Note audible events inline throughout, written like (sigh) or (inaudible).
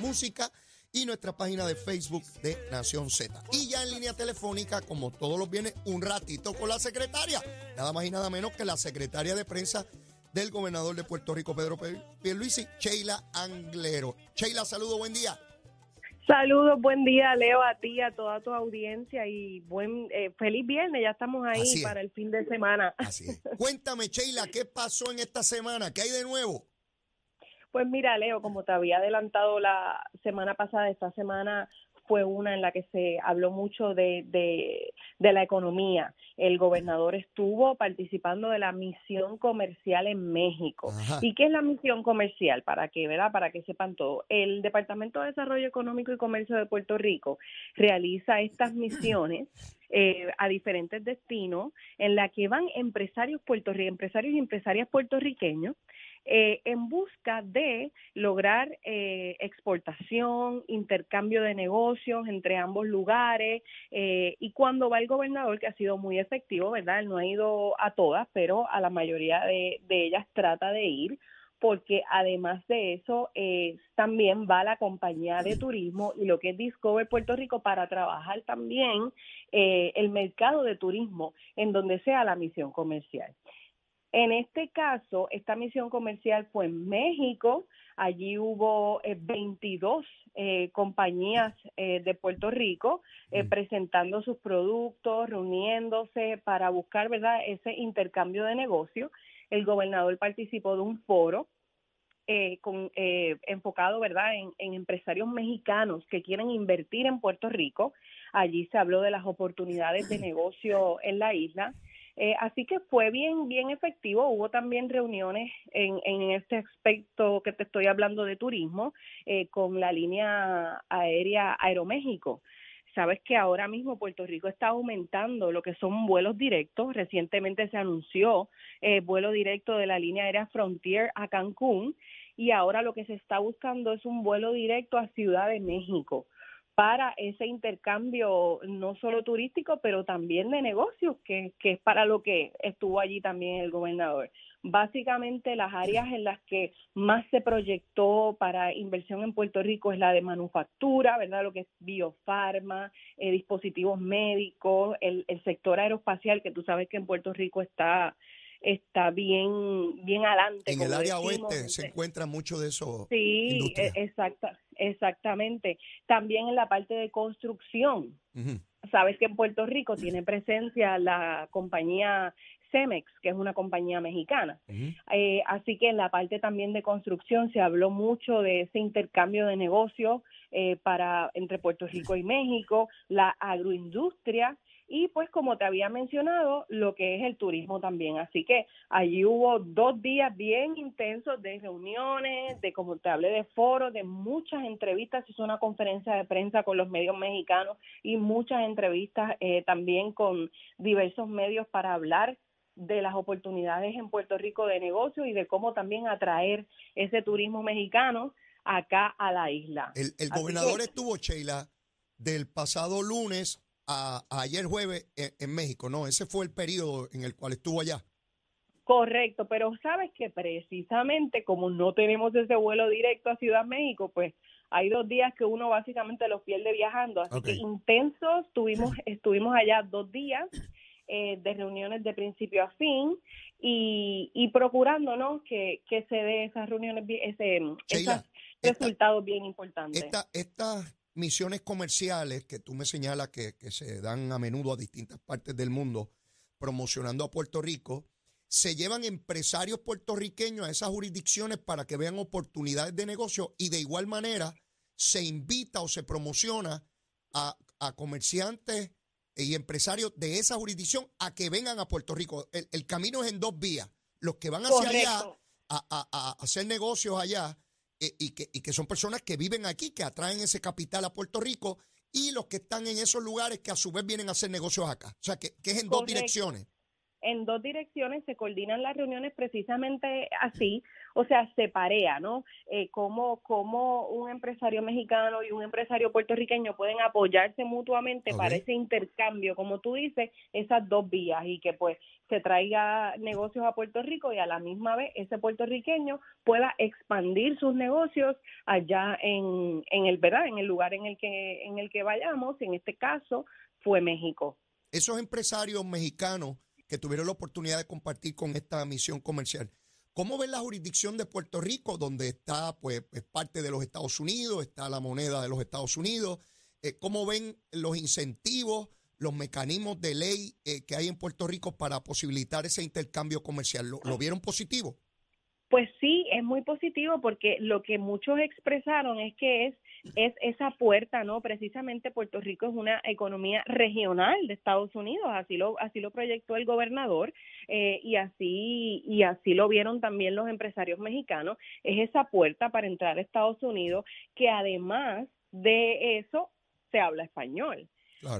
música y nuestra página de Facebook de Nación Z. Y ya en línea telefónica, como todos los viernes, un ratito con la secretaria. Nada más y nada menos que la secretaria de prensa del gobernador de Puerto Rico, Pedro Pierluisi, Sheila Anglero. Sheila, saludo, buen día. Saludos, buen día, Leo, a ti, a toda tu audiencia y buen eh, feliz viernes. Ya estamos ahí para el fin de semana. Así es. Cuéntame, Sheila, ¿qué pasó en esta semana? ¿Qué hay de nuevo? Pues mira, Leo, como te había adelantado la semana pasada, esta semana fue una en la que se habló mucho de, de, la economía. El gobernador estuvo participando de la misión comercial en México. ¿Y qué es la misión comercial? Para que, ¿verdad? Para que sepan todo. El Departamento de Desarrollo Económico y Comercio de Puerto Rico realiza estas misiones eh, a diferentes destinos en la que van empresarios puertorriqueños, empresarios y empresarias puertorriqueños eh, en busca de lograr eh, exportación, intercambio de negocios entre ambos lugares. Eh, y cuando va el gobernador, que ha sido muy efectivo, ¿verdad? Él no ha ido a todas, pero a la mayoría de, ellas trata de ir porque además de eso también va la compañía de turismo y lo que es Discover Puerto Rico para trabajar también el mercado de turismo en donde sea la misión comercial. En este caso, esta misión comercial fue en México. Allí hubo 22 eh, eh, compañías eh, de Puerto Rico mm. presentando sus productos, reuniéndose para buscar, ¿verdad?, ese intercambio de negocios. El gobernador participó de un foro con, enfocado, ¿verdad?, en, en empresarios mexicanos que quieren invertir en Puerto Rico. Allí se habló de las oportunidades de (laughs) negocio en la isla eh, así que fue bien, bien efectivo. Hubo también reuniones en, en este aspecto que te estoy hablando de turismo eh, con la línea aérea Aeroméxico. Sabes que ahora mismo Puerto Rico está aumentando lo que son vuelos directos. Recientemente se anunció eh, vuelo directo de la línea aérea Frontier a Cancún y ahora lo que se está buscando es un vuelo directo a Ciudad de México para ese intercambio no solo turístico, pero también de negocios, que, es para lo que estuvo allí también el gobernador. Básicamente las áreas en las que más se proyectó para inversión en Puerto Rico es la de manufactura, ¿verdad? Lo que es biofarma, eh, dispositivos médicos, el, el sector aeroespacial, que tú sabes que en Puerto Rico está está bien bien adelante. En el área oeste se encuentra mucho de eso. Sí, e, exacta, exactamente. También en la parte de construcción. Sabes que en Puerto Rico tiene (laughs) presencia la compañía Cemex, que es una compañía mexicana. Eh, así que en la parte también de construcción se habló mucho de ese intercambio de negocios eh, para entre Puerto Rico y México, la agroindustria y pues como te había mencionado, lo que es el turismo también. Así que allí hubo dos días bien intensos de reuniones, de como te hablé de foros, de muchas entrevistas, hizo una conferencia de prensa con los medios mexicanos y muchas entrevistas eh, también con diversos medios para hablar de las oportunidades en Puerto Rico de negocio y de cómo también atraer ese turismo mexicano acá a la isla. El, gobernador estuvo, Sheila, del pasado lunes ayer jueves en, México, ¿no? Ese fue el periodo en el cual estuvo allá. Correcto, pero sabes que precisamente como no tenemos ese vuelo directo a Ciudad México, pues hay dos días que uno básicamente los pierde viajando, así que intensos, tuvimos, estuvimos allá dos días eh, de reuniones de principio a fin y, y procurando ¿no? que, que se dé esas reuniones, ese, esos resultados bien importantes. Esta, esta misiones comerciales que tú me señalas que, se dan a menudo a distintas partes del mundo promocionando a Puerto Rico, se llevan empresarios puertorriqueños a esas jurisdicciones para que vean oportunidades de negocio y de igual manera se invita o se promociona a, comerciantes y empresarios de esa jurisdicción a que vengan a Puerto Rico. El, camino es en dos vías. Los que van hacia allá a, a hacer negocios allá y, que, y que son personas que viven aquí, que atraen ese capital a Puerto Rico y los que están en esos lugares que a su vez vienen a hacer negocios acá. O sea, que, es en dos direcciones. En dos direcciones se coordinan las reuniones precisamente así, o sea, se parea, ¿no? Eh, cómo, cómo un empresario mexicano y un empresario puertorriqueño pueden apoyarse mutuamente para ese intercambio, como tú dices, esas dos vías y que pues se traiga negocios a Puerto Rico y a la misma vez ese puertorriqueño pueda expandir sus negocios allá en, en el verdad en el lugar en el que en el que vayamos en este caso fue México esos empresarios mexicanos que tuvieron la oportunidad de compartir con esta misión comercial. ¿Cómo ven la jurisdicción de Puerto Rico, donde está pues es parte de los Estados Unidos, está la moneda de los Estados Unidos? Eh, ¿Cómo ven los incentivos, los mecanismos de ley eh, que hay en Puerto Rico para posibilitar ese intercambio comercial? ¿Lo, vieron positivo? Pues sí, es muy positivo porque lo que muchos expresaron es que es es esa puerta, ¿no? Precisamente Puerto Rico es una economía regional de Estados Unidos, así lo así lo proyectó el gobernador eh, y así y así lo vieron también los empresarios mexicanos. Es esa puerta para entrar a Estados Unidos que además de eso se habla español.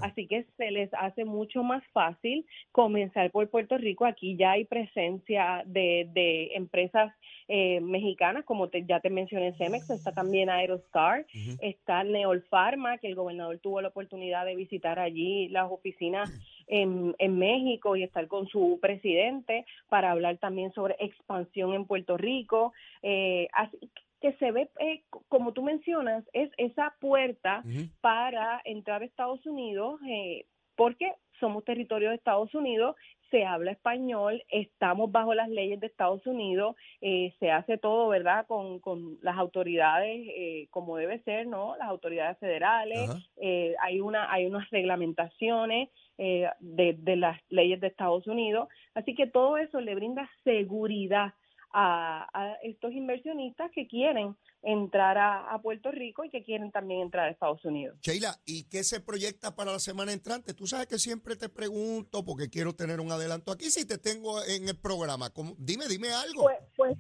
Así que se les hace mucho más fácil comenzar por Puerto Rico. Aquí ya hay presencia de, de empresas eh, mexicanas, como ya te mencioné, Cemex, está también Aerostar, está Neol Pharma, que el gobernador tuvo la oportunidad de visitar allí las oficinas (clears throat) en, en México y estar con su presidente para hablar también sobre expansión en Puerto Rico. Eh, así que se ve, eh, como tú mencionas, es esa puerta para entrar a Estados Unidos, eh, porque somos territorio de Estados Unidos, se habla español, estamos bajo las leyes de Estados Unidos, eh, se hace todo, ¿verdad?, con, con las autoridades eh, como debe ser, ¿no? Las autoridades federales, eh, hay, una, hay unas reglamentaciones de, de las leyes de Estados Unidos, así que todo eso le brinda seguridad a, estos inversionistas que quieren entrar a, Puerto Rico y que quieren también entrar a Estados Unidos. Sheila, ¿y qué se proyecta para la semana entrante? Tú sabes que siempre te pregunto porque quiero tener un adelanto aquí si te tengo en el programa. Dime, dime algo. Pues, pues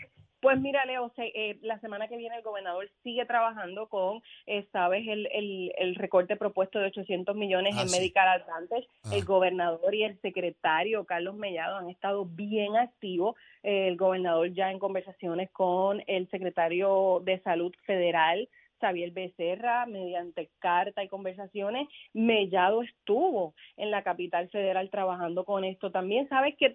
pues mira, Leo, eh, la semana que viene el gobernador sigue trabajando con, eh, sabes, el, el, recorte propuesto de 800 millones ah, en Medical Advantage. El gobernador y el secretario Carlos Mellado han estado bien activos. Eh, el gobernador ya en conversaciones con el secretario de Salud Federal, Xavier Becerra, mediante carta y conversaciones, Mellado estuvo en la capital federal trabajando con esto. También sabes que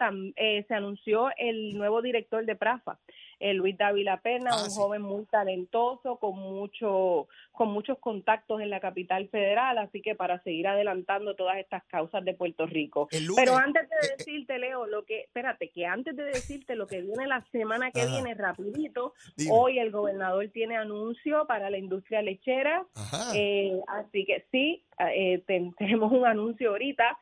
se anunció el nuevo director de PRAFA, eh, Luis Dávila Pena, ah, un joven muy talentoso, con mucho, con muchos contactos en la capital federal, así que para seguir adelantando todas estas causas de Puerto Rico. Pero antes de eh, eh, decirte, Leo, lo que, espérate, que antes de decirte lo que viene la semana que viene, rapidito, hoy el gobernador tiene anuncio para la industria lechera, así que sí, (laughs) tenemos un anuncio ahorita,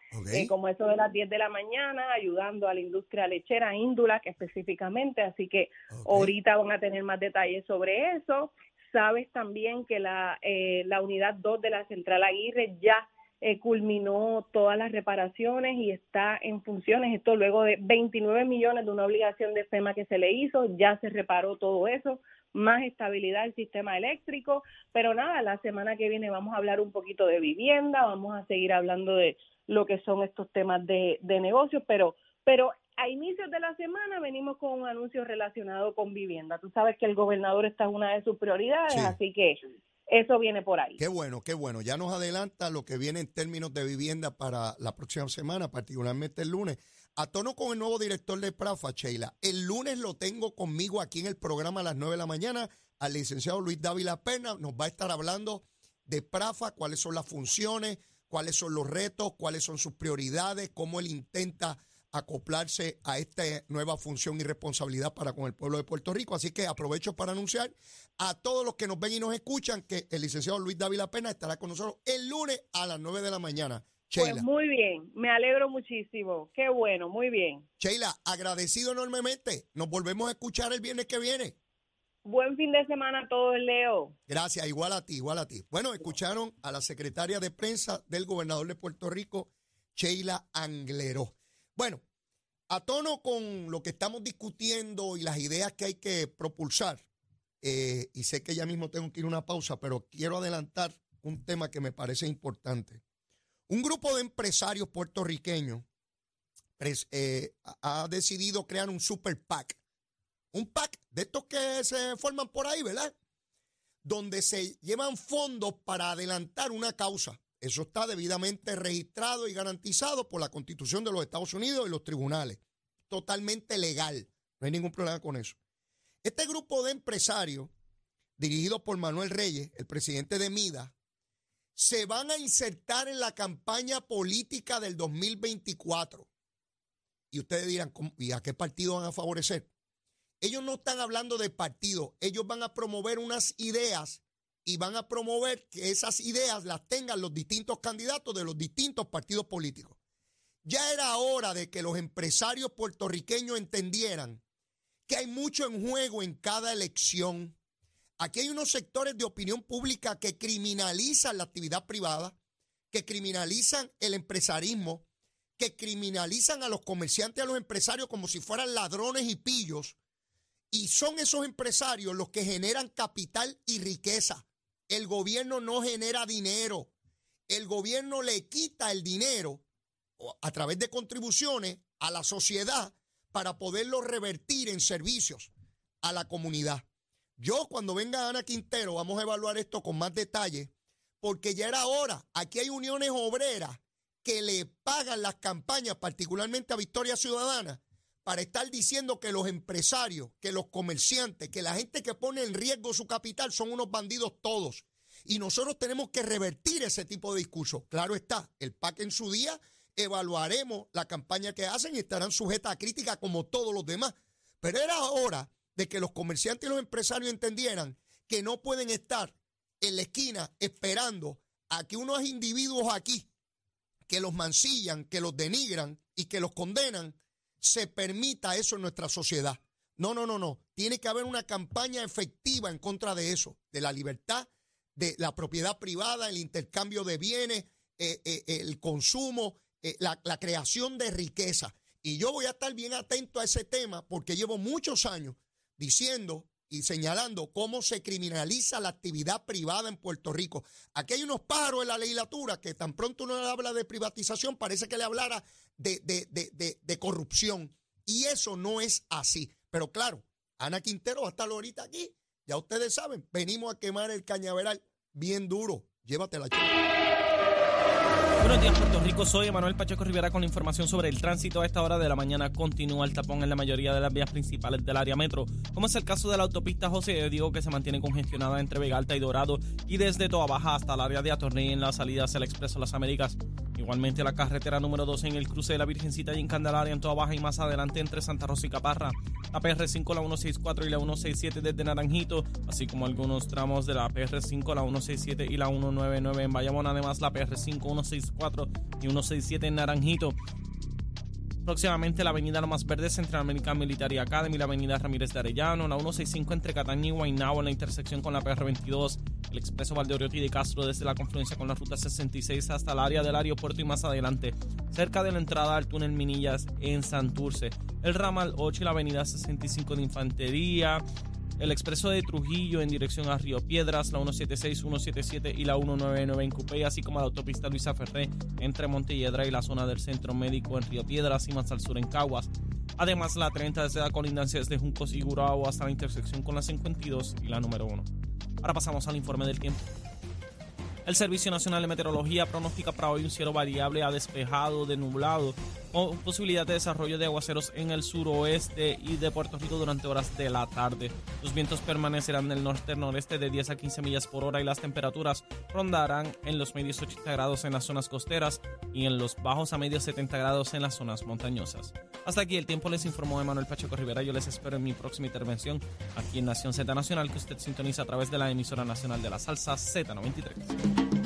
como eso de las 10 de la mañana, ayudando a la industria lechera, Índula, que específicamente, así que Ahorita van a tener más detalles sobre eso. Sabes también que la, eh, la unidad 2 de la Central Aguirre ya eh, culminó todas las reparaciones y está en funciones. Esto luego de 29 millones de una obligación de FEMA que se le hizo, ya se reparó todo eso, más estabilidad del sistema eléctrico. Pero nada, la semana que viene vamos a hablar un poquito de vivienda, vamos a seguir hablando de lo que son estos temas de, de negocios, pero, pero a inicios de la semana venimos con un anuncio relacionado con vivienda. Tú sabes que el gobernador está en una de sus prioridades, así que eso viene por ahí. Qué bueno, qué bueno. Ya nos adelanta lo que viene en términos de vivienda para la próxima semana, particularmente el lunes. A tono con el nuevo director de Prafa, Sheila. El lunes lo tengo conmigo aquí en el programa a las 9 de la mañana al licenciado Luis Dávila Pena. Nos va a estar hablando de Prafa, cuáles son las funciones, cuáles son los retos, cuáles son sus prioridades, cómo él intenta acoplarse a esta nueva función y responsabilidad para con el pueblo de Puerto Rico. Así que aprovecho para anunciar a todos los que nos ven y nos escuchan que el licenciado Luis Dávila Pena estará con nosotros el lunes a las 9 de la mañana. Pues muy bien, me alegro muchísimo. Qué bueno, muy bien. Sheila, agradecido enormemente. Nos volvemos a escuchar el viernes que viene. Buen fin de semana a todos, Leo. Gracias, igual a ti, igual a ti. Bueno, escucharon a la secretaria de prensa del gobernador de Puerto Rico, Sheila Angleró. Bueno, a tono con lo que estamos discutiendo y las ideas que hay que propulsar, eh, y sé que ya mismo tengo que ir a una pausa, pero quiero adelantar un tema que me parece importante. Un grupo de empresarios puertorriqueños eh, ha decidido crear un super PAC Un PAC de estos que se forman por ahí, ¿verdad? Donde se llevan fondos para adelantar una causa. Eso está debidamente registrado y garantizado por la Constitución de los Estados Unidos y los tribunales. Totalmente legal. No hay ningún problema con eso. Este grupo de empresarios, dirigido por Manuel Reyes, el presidente de MIDA, se van a insertar en la campaña política del 2024. Y ustedes dirán, ¿y a qué partido van a favorecer? Ellos no están hablando de partido, ellos van a promover unas ideas y van a promover que esas ideas las tengan los distintos candidatos de los distintos partidos políticos. Ya era hora de que los empresarios puertorriqueños entendieran que hay mucho en juego en cada elección Aquí hay unos sectores de opinión pública que criminalizan la actividad privada, que criminalizan el empresarismo, que criminalizan a los comerciantes a los empresarios como si fueran ladrones y pillos. Y son esos empresarios los que generan capital y riqueza. El gobierno no genera dinero. El gobierno le quita el dinero a través de contribuciones a la sociedad para poderlo revertir en servicios a la comunidad. Yo cuando venga Ana Quintero vamos a evaluar esto con más detalle, porque ya era hora. Aquí hay uniones obreras que le pagan las campañas, particularmente a Victoria Ciudadana, para estar diciendo que los empresarios, que los comerciantes, que la gente que pone en riesgo su capital son unos bandidos todos. Y nosotros tenemos que revertir ese tipo de discurso. Claro está, el PAC en su día evaluaremos la campaña que hacen y estarán sujetas a crítica como todos los demás. Pero era hora de que los comerciantes y los empresarios entendieran que no pueden estar en la esquina esperando a que unos individuos aquí que los mancillan, que los denigran y que los condenan, se permita eso en nuestra sociedad. No, no, no, no. Tiene que haber una campaña efectiva en contra de eso, de la libertad, de la propiedad privada, el intercambio de bienes, eh, eh, el consumo, eh, la, la creación de riqueza. Y yo voy a estar bien atento a ese tema porque llevo muchos años diciendo y señalando cómo se criminaliza la actividad privada en Puerto Rico. Aquí hay unos pájaros en la legislatura que tan pronto uno habla de privatización, parece que le hablara de, de, corrupción. Y eso no es así. Pero claro, Ana Quintero va a estar ahorita aquí. Ya ustedes saben, venimos a quemar el cañaveral bien duro. Llévatela. Buenos días, Puerto Rico. Soy Emanuel Pacheco Rivera con información sobre el tránsito. A esta hora de la mañana continúa el tapón en la mayoría de las vías principales del área metro, como es el caso de la autopista José Diego, que se mantiene congestionada entre Vega Alta y Dorado y desde Toa Baja hasta el área de Atorney en la salida hacia el Expreso Las Américas. Igualmente la carretera número 12 en el cruce de la Virgencita y en Candelaria en Toa Baja y más adelante entre Santa Rosa y Caparra. La PR5, la 164 y la 167 desde Naranjito, así como algunos tramos de la PR5, la 167 y la 199 en Bayamón. Además la PR5, 164 y 167 en Naranjito. Próximamente la avenida Lomas Verdes entre American Military Academy la avenida Ramírez de Arellano, la 165 entre Cataña y Guaynabo en la intersección con la PR22, el expreso Valdeoriotti de Castro desde la confluencia con la ruta 66 hasta el área del aeropuerto y más adelante, cerca de la entrada al túnel Minillas en Santurce, el ramal 8 y la avenida 65 de Infantería, el expreso de Trujillo en dirección a Río Piedras, la 176, 177 y la 199 en Cupey, así como la autopista Luisa Ferré entre Montelledra y la zona del Centro Médico en Río Piedras y más al sur en Caguas. Además, la 30 desde la colindancia desde Juncos y Gurao hasta la intersección con la 52 y la número 1. Ahora pasamos al informe del tiempo. El Servicio Nacional de Meteorología pronostica para hoy un cielo variable a despejado, de nublado, posibilidad de desarrollo de aguaceros en el suroeste y de Puerto Rico durante horas de la tarde. Los vientos permanecerán del norte-noreste de 10 a 15 millas por hora y las temperaturas rondarán en los medios 80 grados en las zonas costeras y en los bajos a medios 70 grados en las zonas montañosas. Hasta aquí el tiempo les informó Emanuel Pacheco Rivera. Yo les espero en mi próxima intervención aquí en Nación Z Nacional que usted sintoniza a través de la emisora nacional de la salsa Z93.